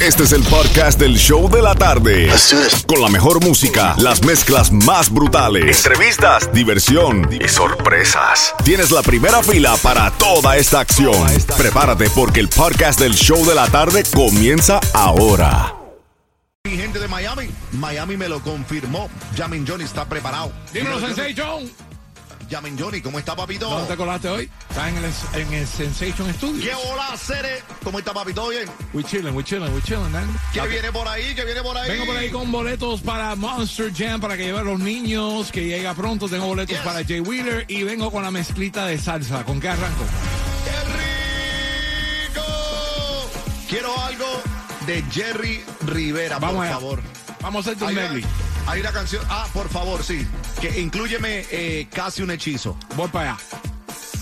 Este es el podcast del show de la tarde. Con la mejor música, las mezclas más brutales, entrevistas, diversión y sorpresas. Tienes la primera fila para toda esta acción. Prepárate porque el podcast del show de la tarde comienza ahora. Mi gente de Miami, Miami me lo confirmó. Jamin Johnny está preparado. Dímelo, Dímelo, Sensei John. Jamin Johnny, ¿cómo está papito? ¿Dónde te colaste hoy? ¿Estás en el, en el Sensation Studio? ¿Qué hola, Cere? ¿Cómo está papito? Bien. We chilling, we chilling, we chilling, man. ¿Qué viene por ahí? ¿Qué viene por ahí? Vengo por ahí con boletos para Monster Jam para que lleven a los niños, que llega pronto. Tengo boletos Yes. para Jay Wheeler y vengo con la mezclita de salsa. ¿Con qué arranco? ¡Qué rico! Quiero algo de Jerry Rivera, Vamos por allá. favor. Vamos a hacerte un Hay medley. Hay una canción. Ah, por favor, sí. Que incluyeme eh, casi un hechizo. Voy para allá.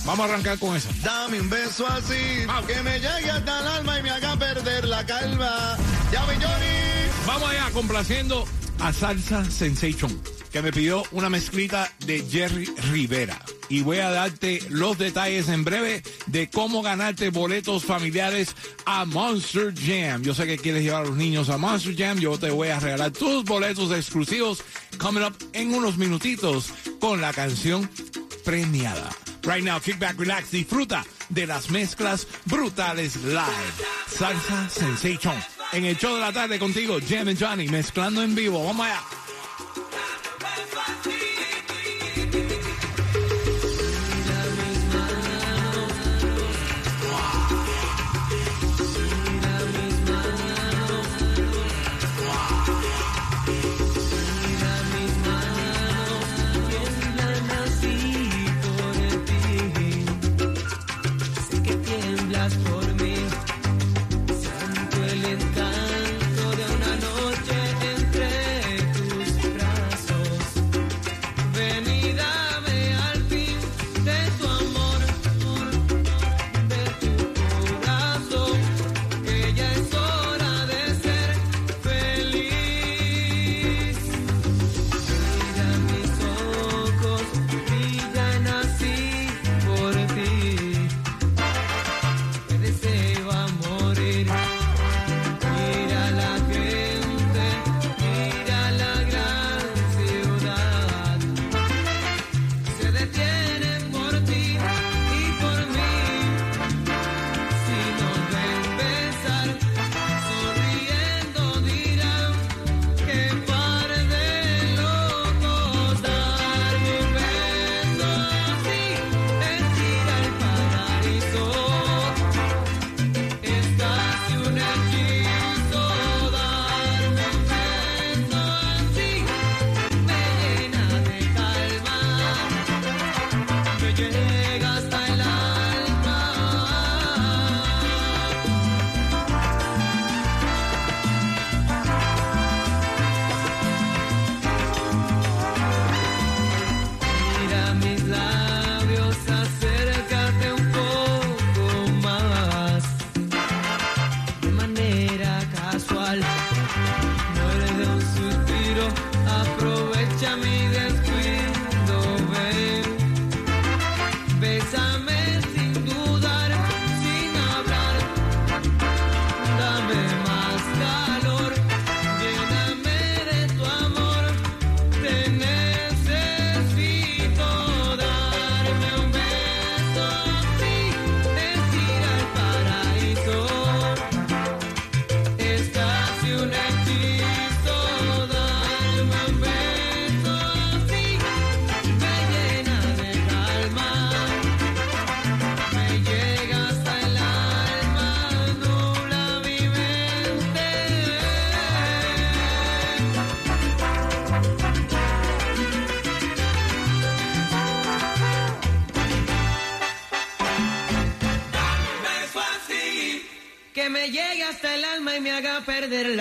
Vamos a arrancar con eso. Dame un beso así, Vamos. que me llegue hasta el alma y me haga perder la calma. Jamin Johnny. Vamos allá, complaciendo a Salsa Sensation, que me pidió una mezclita de Jerry Rivera. Y voy a darte los detalles en breve de cómo ganarte boletos familiares a Monster Jam. Yo sé que quieres llevar a los niños a Monster Jam. Yo te voy a regalar tus boletos exclusivos coming up en unos minutitos con la canción premiada. Right now, kick back, relax, disfruta de las mezclas brutales live. Salsa Sensation. En el show de la tarde contigo, Jam and Johnny, mezclando en vivo. Vamos allá.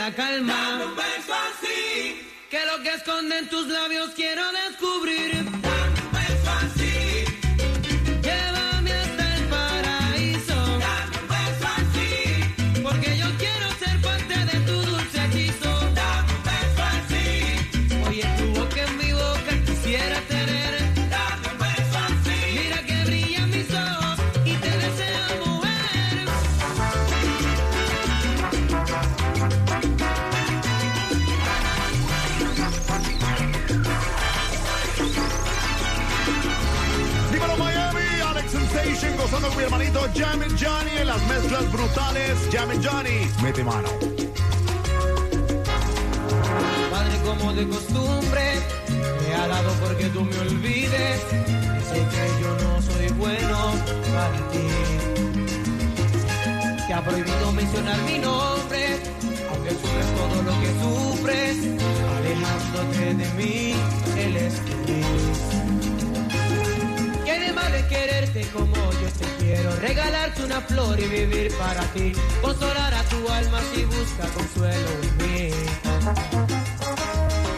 La calma. un beso así que lo que esconden tus labios quiero descubrir. un beso así llévame hasta el paraíso. un beso así porque yo quiero ser parte de tu dulce hechizo. un beso así oye tu boca en mi boca quisiera tener. Jammin' Johnny en las mezclas brutales. Jammin' Johnny, mete mano. Padre, como de costumbre, me ha dado porque tú me olvides. Sé que yo no soy bueno para ti. Te ha prohibido mencionar mi nombre, aunque sufres todo lo que sufres, alejándote de mí, él es. ¿Qué hay de mal de quererte como yo te quiero? Regalarte una flor y vivir para ti, consolar a tu alma si busca consuelo en mí.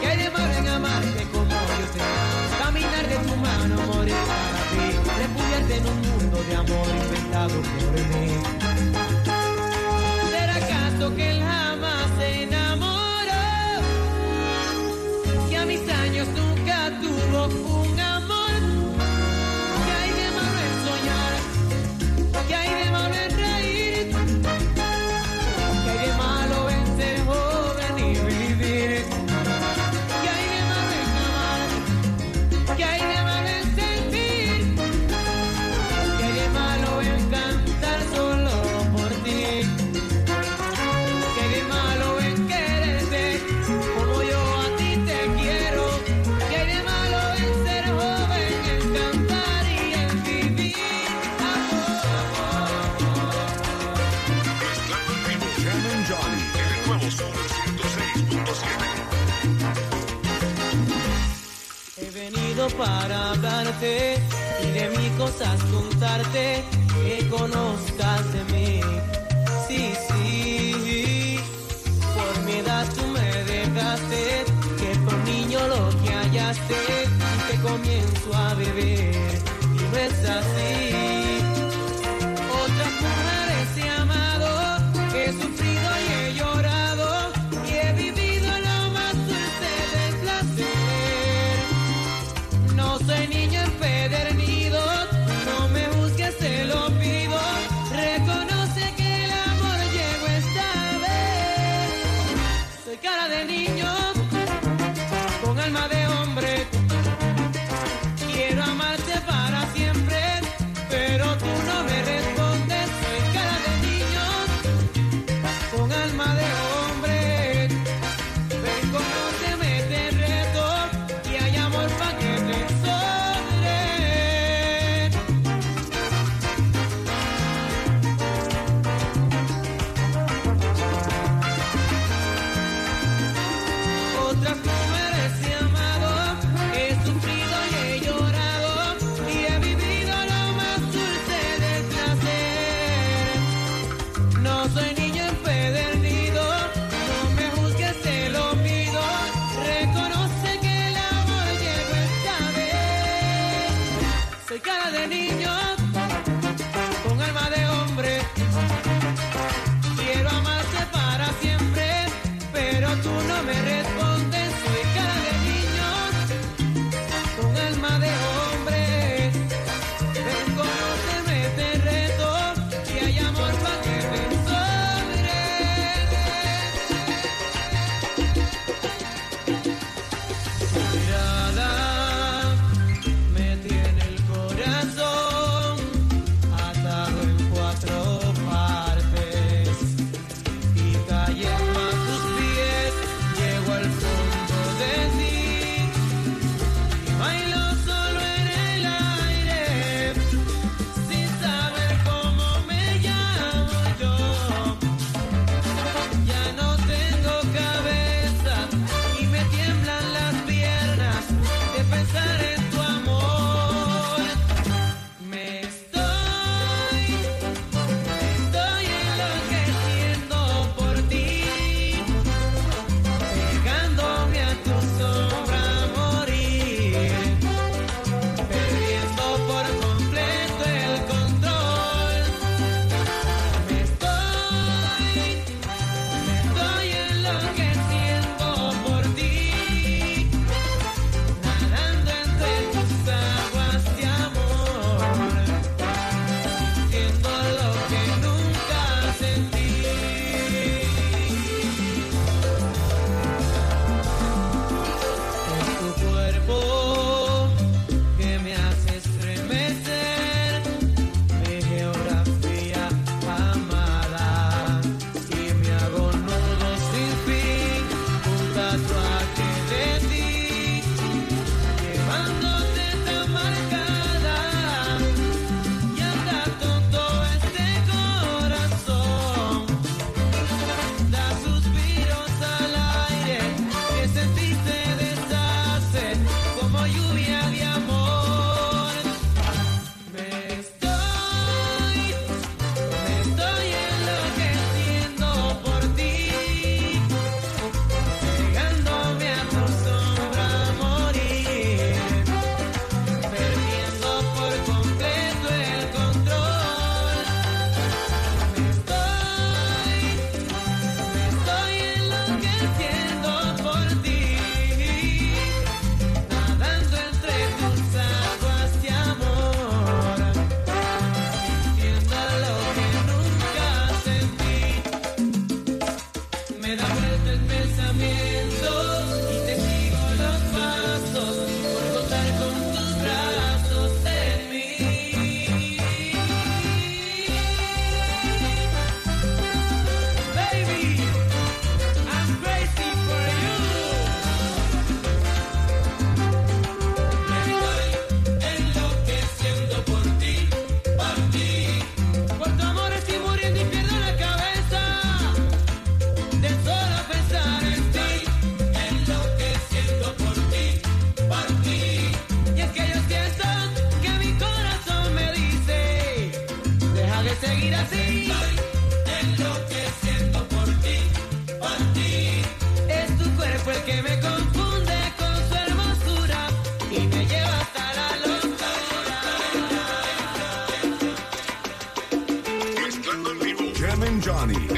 ¿Qué hay de malo en amarte como yo te amo? Caminar de tu mano, morir para ti, refugiarte en un mundo de amor inventado por mí. ¿Será acaso que él jamás se enamoró? Que a mis años nunca tuvo un cosas contarte Johnny.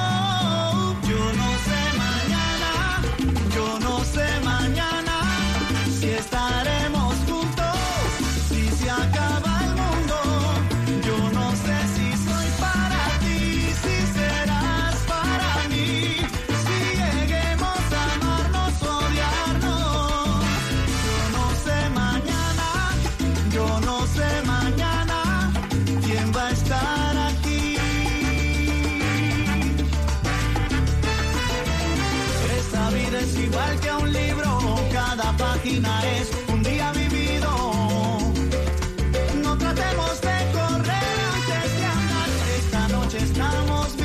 noche estamos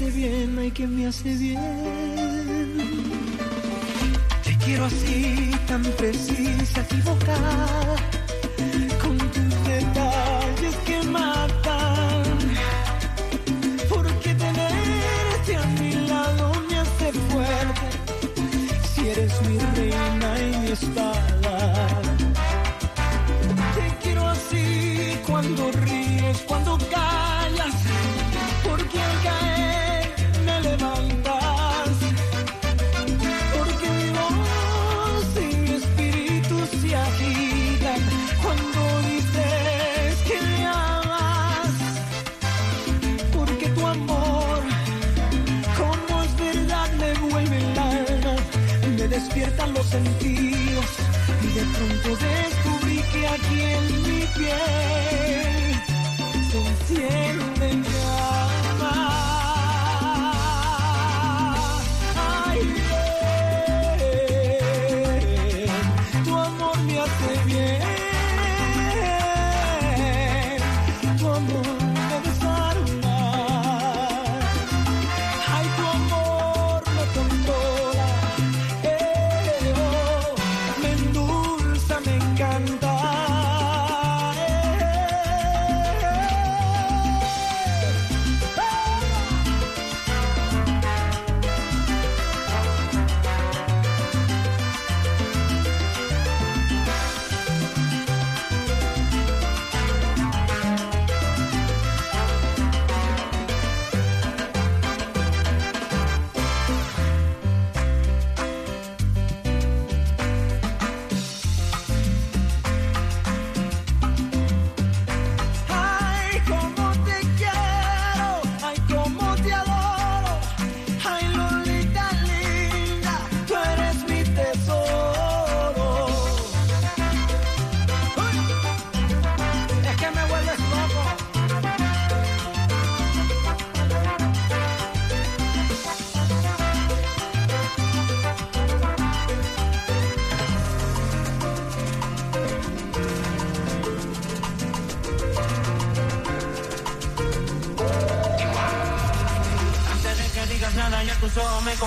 hace bien, ay, que me hace bien. Te quiero así, tan precisa, equivocada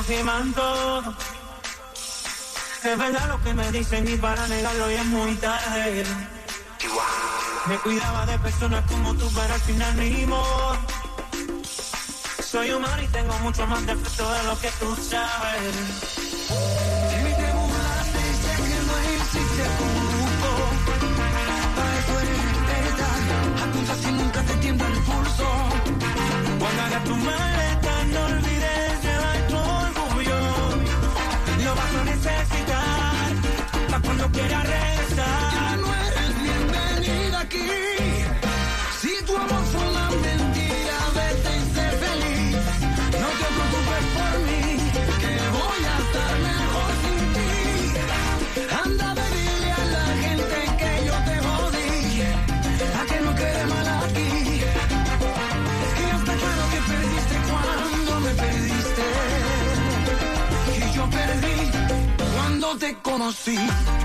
confirman todo. Es verdad lo que me dicen y para negarlo ya es muy tarde. Me cuidaba de personas como tú, pero al final ni modo. Soy humano y tengo mucho más defecto de lo que tú sabes. Si te burlaste y sé que no existe Para eso eres apunta si nunca te tiembla el pulso. Guardarás tu mala assim.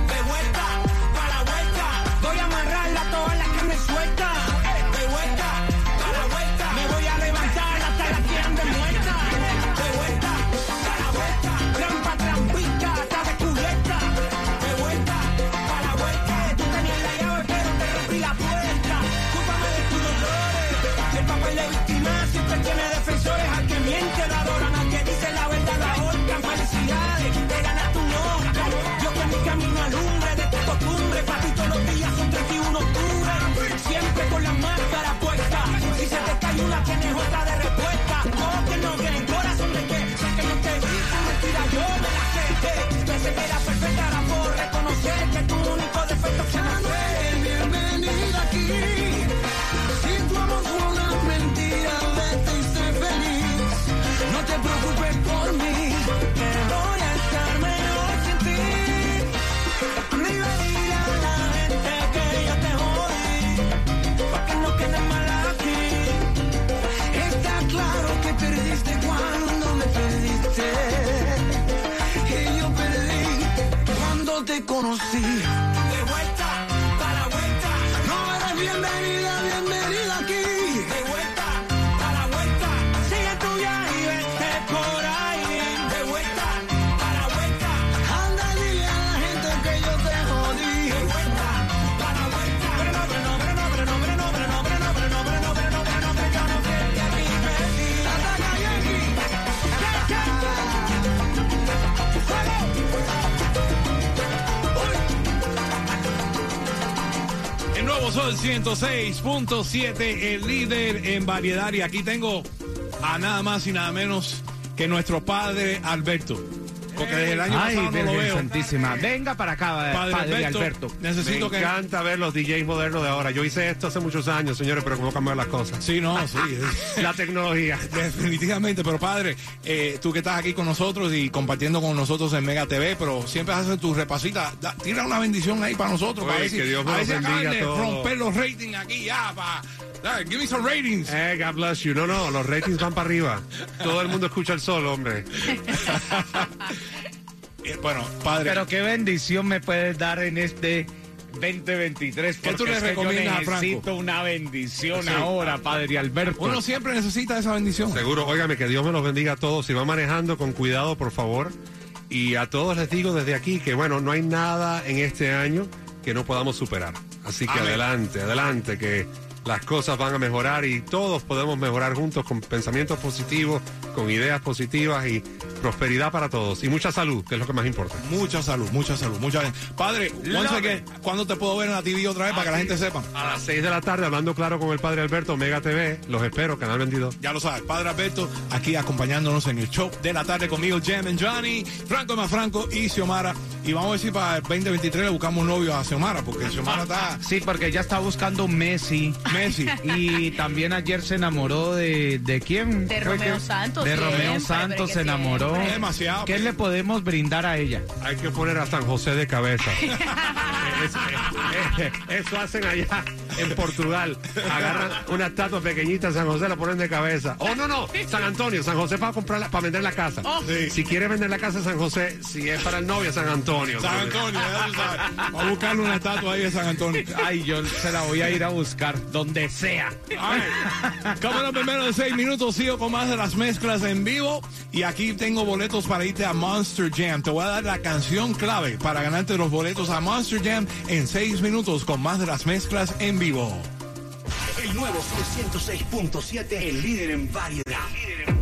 Nuevo Sol 106.7, el líder en variedad. Y aquí tengo a nada más y nada menos que nuestro padre Alberto. Porque desde el año Ay, pasado no lo Virgen veo. Santísima. Venga para acá, Padre, padre, Alberto, Alberto. necesito Me que... encanta ver los DJs modernos de ahora. Yo hice esto hace muchos años, señores, pero cómo cambiar las cosas. Sí, no, sí. La tecnología. Definitivamente, pero padre, eh, tú que estás aquí con nosotros y compartiendo con nosotros en Mega TV, pero siempre haces tu repasita, da- tira una bendición ahí para nosotros, Oye, para que Dios me a ver los si acaban bendiga de a todos. romper los ratings aquí ya, para, give me some ratings. Eh, God bless you. No, no, los ratings van para arriba. Todo el mundo escucha el sol, hombre. Eh, bueno, padre, Pero qué bendición me puedes dar en este 2023. ¿Qué tú porque le que yo recomiendas a Franco? necesito una bendición ahora, padre Alberto. uno siempre necesita esa bendición. Seguro, óigame, que Dios me los bendiga a todos. Si van manejando con cuidado, por favor. Y a todos les digo desde aquí que, bueno, no hay nada en este año que no podamos superar. Así que Amén. adelante, adelante, que las cosas van a mejorar y todos podemos mejorar juntos con pensamientos positivos, con ideas positivas y prosperidad para todos. Y mucha salud, que es lo que más importa. Mucha salud, mucha salud, mucha Padre, once again, ¿cuándo te puedo ver en la TV otra vez para que la gente sepa? A las 6 de la tarde, hablando claro con el padre Alberto, Mega TV. Los espero, Canal 22. Ya lo sabes, Padre Alberto, aquí acompañándonos en el show de la tarde conmigo, Jam and Johnny, Franco más Franco y Xiomara. Y vamos a ver si para el 2023 le buscamos un novio a Xiomara, porque Xiomara está Sí, porque ya está buscando Messi. Messi. Y también ayer se enamoró de, ¿de quién? De Romeo que- Santos, De siempre, Romeo Santos se enamoró. siempre. Demasiado. ¿Qué le podemos brindar a ella? Hay que poner a San José de cabeza. eso, eso hacen allá en Portugal. Agarran una estatua pequeñita, San José la ponen de cabeza. Oh, no, no, San Antonio, San José para comprar para vender la casa. Sí. Si quiere vender la casa, San José, si es para el novio, San Antonio. San Antonio. Va a buscarle una estatua ahí de San Antonio. Ay, yo se la voy a ir a buscar donde sea. Ay, Cámara primero de seis minutos, sigo con más de las mezclas en vivo. Y aquí tengo boletos para irte a Monster Jam. Te voy a dar la canción clave para ganarte los boletos a Monster Jam en seis minutos con más de las mezclas en vivo. El nuevo Sol 106.7, el líder en variedad.